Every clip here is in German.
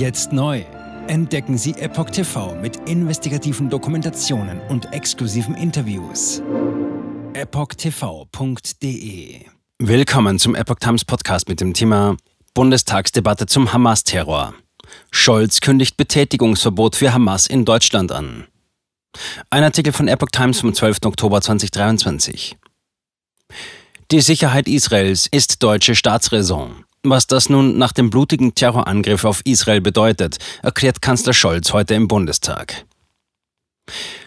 Jetzt neu. Entdecken Sie Epoch TV mit investigativen Dokumentationen und exklusiven Interviews. EpochTV.de Willkommen zum Epoch Times Podcast mit dem Thema Bundestagsdebatte zum Hamas-Terror. Scholz kündigt Betätigungsverbot für Hamas in Deutschland an. Ein Artikel von Epoch Times vom 12. Oktober 2023. Die Sicherheit Israels ist deutsche Staatsräson. Was das nun nach dem blutigen Terrorangriff auf Israel bedeutet, erklärt Kanzler Scholz heute im Bundestag.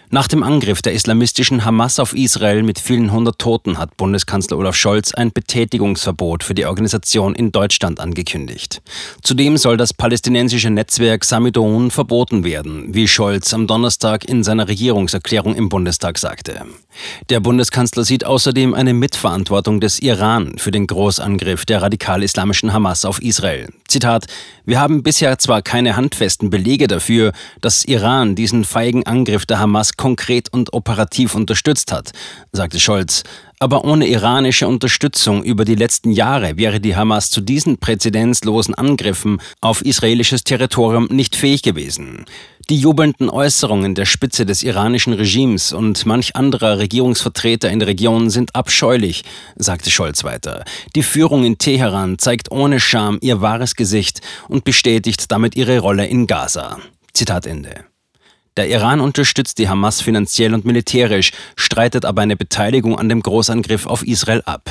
Nach dem Angriff der islamistischen Hamas auf Israel mit vielen hundert Toten hat Bundeskanzler Olaf Scholz ein Betätigungsverbot für die Organisation in Deutschland angekündigt. Zudem soll das palästinensische Netzwerk Samidon verboten werden, wie Scholz am Donnerstag in seiner Regierungserklärung im Bundestag sagte. Der Bundeskanzler sieht außerdem eine Mitverantwortung des Iran für den Großangriff der radikal-islamischen Hamas auf Israel. Zitat: Wir haben bisher zwar keine handfesten Belege dafür, dass Iran diesen feigen Angriff der Hamas konkret und operativ unterstützt hat, sagte Scholz. Aber ohne iranische Unterstützung über die letzten Jahre wäre die Hamas zu diesen präzedenzlosen Angriffen auf israelisches Territorium nicht fähig gewesen. Die jubelnden Äußerungen der Spitze des iranischen Regimes und manch anderer Regierungsvertreter in der Region sind abscheulich, sagte Scholz weiter. Die Führung in Teheran zeigt ohne Scham ihr wahres Gesicht und bestätigt damit ihre Rolle in Gaza. Zitat Ende. Der Iran unterstützt die Hamas finanziell und militärisch, streitet aber eine Beteiligung an dem Großangriff auf Israel ab.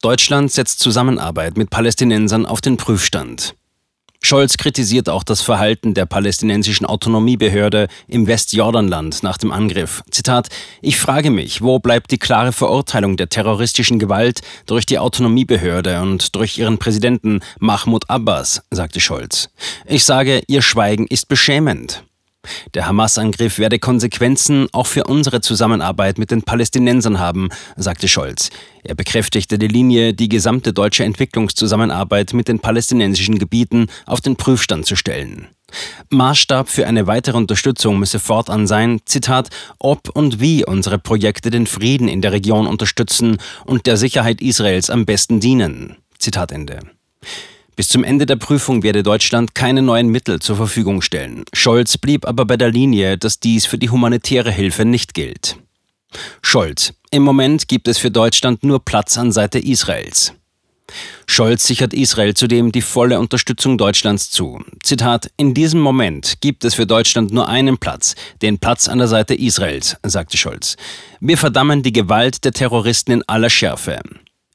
Deutschland setzt Zusammenarbeit mit Palästinensern auf den Prüfstand. Scholz kritisiert auch das Verhalten der palästinensischen Autonomiebehörde im Westjordanland nach dem Angriff. Zitat: Ich frage mich, wo bleibt die klare Verurteilung der terroristischen Gewalt durch die Autonomiebehörde und durch ihren Präsidenten Mahmoud Abbas, sagte Scholz. Ich sage, ihr Schweigen ist beschämend. Der Hamas-Angriff werde Konsequenzen auch für unsere Zusammenarbeit mit den Palästinensern haben, sagte Scholz. Er bekräftigte die Linie, die gesamte deutsche Entwicklungszusammenarbeit mit den palästinensischen Gebieten auf den Prüfstand zu stellen. Maßstab für eine weitere Unterstützung müsse fortan sein, Zitat, ob und wie unsere Projekte den Frieden in der Region unterstützen und der Sicherheit Israels am besten dienen. Zitat Ende. Bis zum Ende der Prüfung werde Deutschland keine neuen Mittel zur Verfügung stellen. Scholz blieb aber bei der Linie, dass dies für die humanitäre Hilfe nicht gilt. Scholz. Im Moment gibt es für Deutschland nur Platz an Seite Israels. Scholz sichert Israel zudem die volle Unterstützung Deutschlands zu. Zitat, in diesem Moment gibt es für Deutschland nur einen Platz, den Platz an der Seite Israels, sagte Scholz. Wir verdammen die Gewalt der Terroristen in aller Schärfe.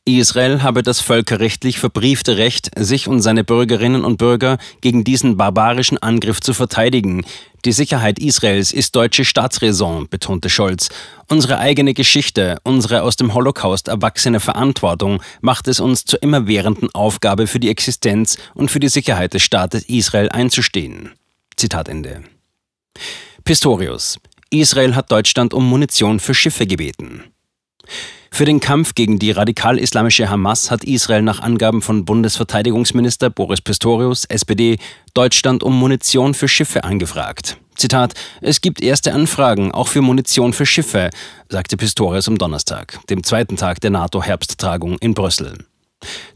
Israel habe das völkerrechtlich verbriefte Recht, sich und seine Bürgerinnen und Bürger gegen diesen barbarischen Angriff zu verteidigen. Die Sicherheit Israels ist deutsche Staatsräson, betonte Scholz. Unsere eigene Geschichte, unsere aus dem Holocaust erwachsene Verantwortung macht es uns zur immerwährenden Aufgabe für die Existenz und für die Sicherheit des Staates Israel einzustehen. Zitat Ende. Pistorius. Israel hat Deutschland um Munition für Schiffe gebeten. Für den Kampf gegen die radikal-islamische Hamas hat Israel nach Angaben von Bundesverteidigungsminister Boris Pistorius, SPD, Deutschland um Munition für Schiffe angefragt. Zitat: Es gibt erste Anfragen, auch für Munition für Schiffe, sagte Pistorius am Donnerstag, dem zweiten Tag der NATO-Herbsttagung in Brüssel.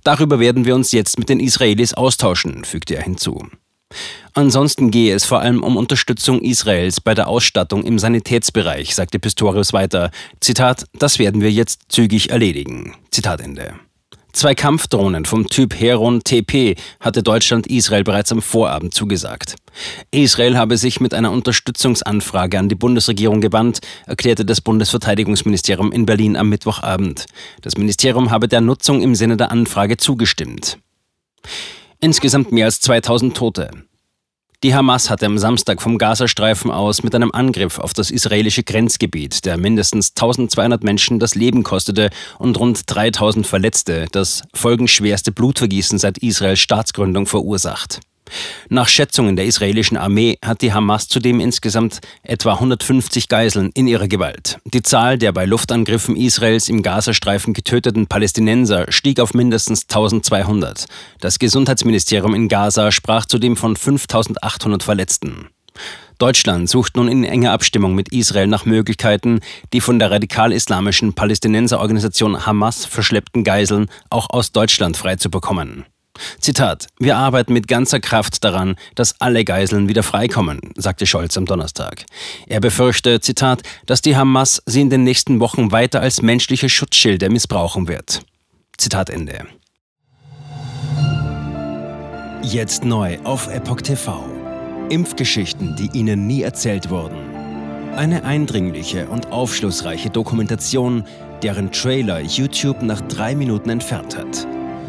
Darüber werden wir uns jetzt mit den Israelis austauschen, fügte er hinzu. Ansonsten gehe es vor allem um Unterstützung Israels bei der Ausstattung im Sanitätsbereich, sagte Pistorius weiter. Zitat, das werden wir jetzt zügig erledigen. Zitat Ende. Zwei Kampfdrohnen vom Typ Heron TP hatte Deutschland Israel bereits am Vorabend zugesagt. Israel habe sich mit einer Unterstützungsanfrage an die Bundesregierung gewandt, erklärte das Bundesverteidigungsministerium in Berlin am Mittwochabend. Das Ministerium habe der Nutzung im Sinne der Anfrage zugestimmt. Insgesamt mehr als 2000 Tote. Die Hamas hatte am Samstag vom Gazastreifen aus mit einem Angriff auf das israelische Grenzgebiet, der mindestens 1200 Menschen das Leben kostete und rund 3000 Verletzte, das folgenschwerste Blutvergießen seit Israels Staatsgründung verursacht. Nach Schätzungen der israelischen Armee hat die Hamas zudem insgesamt etwa 150 Geiseln in ihrer Gewalt. Die Zahl der bei Luftangriffen Israels im Gazastreifen getöteten Palästinenser stieg auf mindestens 1200. Das Gesundheitsministerium in Gaza sprach zudem von 5800 Verletzten. Deutschland sucht nun in enger Abstimmung mit Israel nach Möglichkeiten, die von der radikal-islamischen Palästinenserorganisation Hamas verschleppten Geiseln auch aus Deutschland freizubekommen. Zitat: Wir arbeiten mit ganzer Kraft daran, dass alle Geiseln wieder freikommen, sagte Scholz am Donnerstag. Er befürchte, Zitat, dass die Hamas sie in den nächsten Wochen weiter als menschliche Schutzschilde missbrauchen wird. Zitat Ende. Jetzt neu auf Epoch TV. Impfgeschichten, die Ihnen nie erzählt wurden. Eine eindringliche und aufschlussreiche Dokumentation, deren Trailer YouTube nach drei Minuten entfernt hat.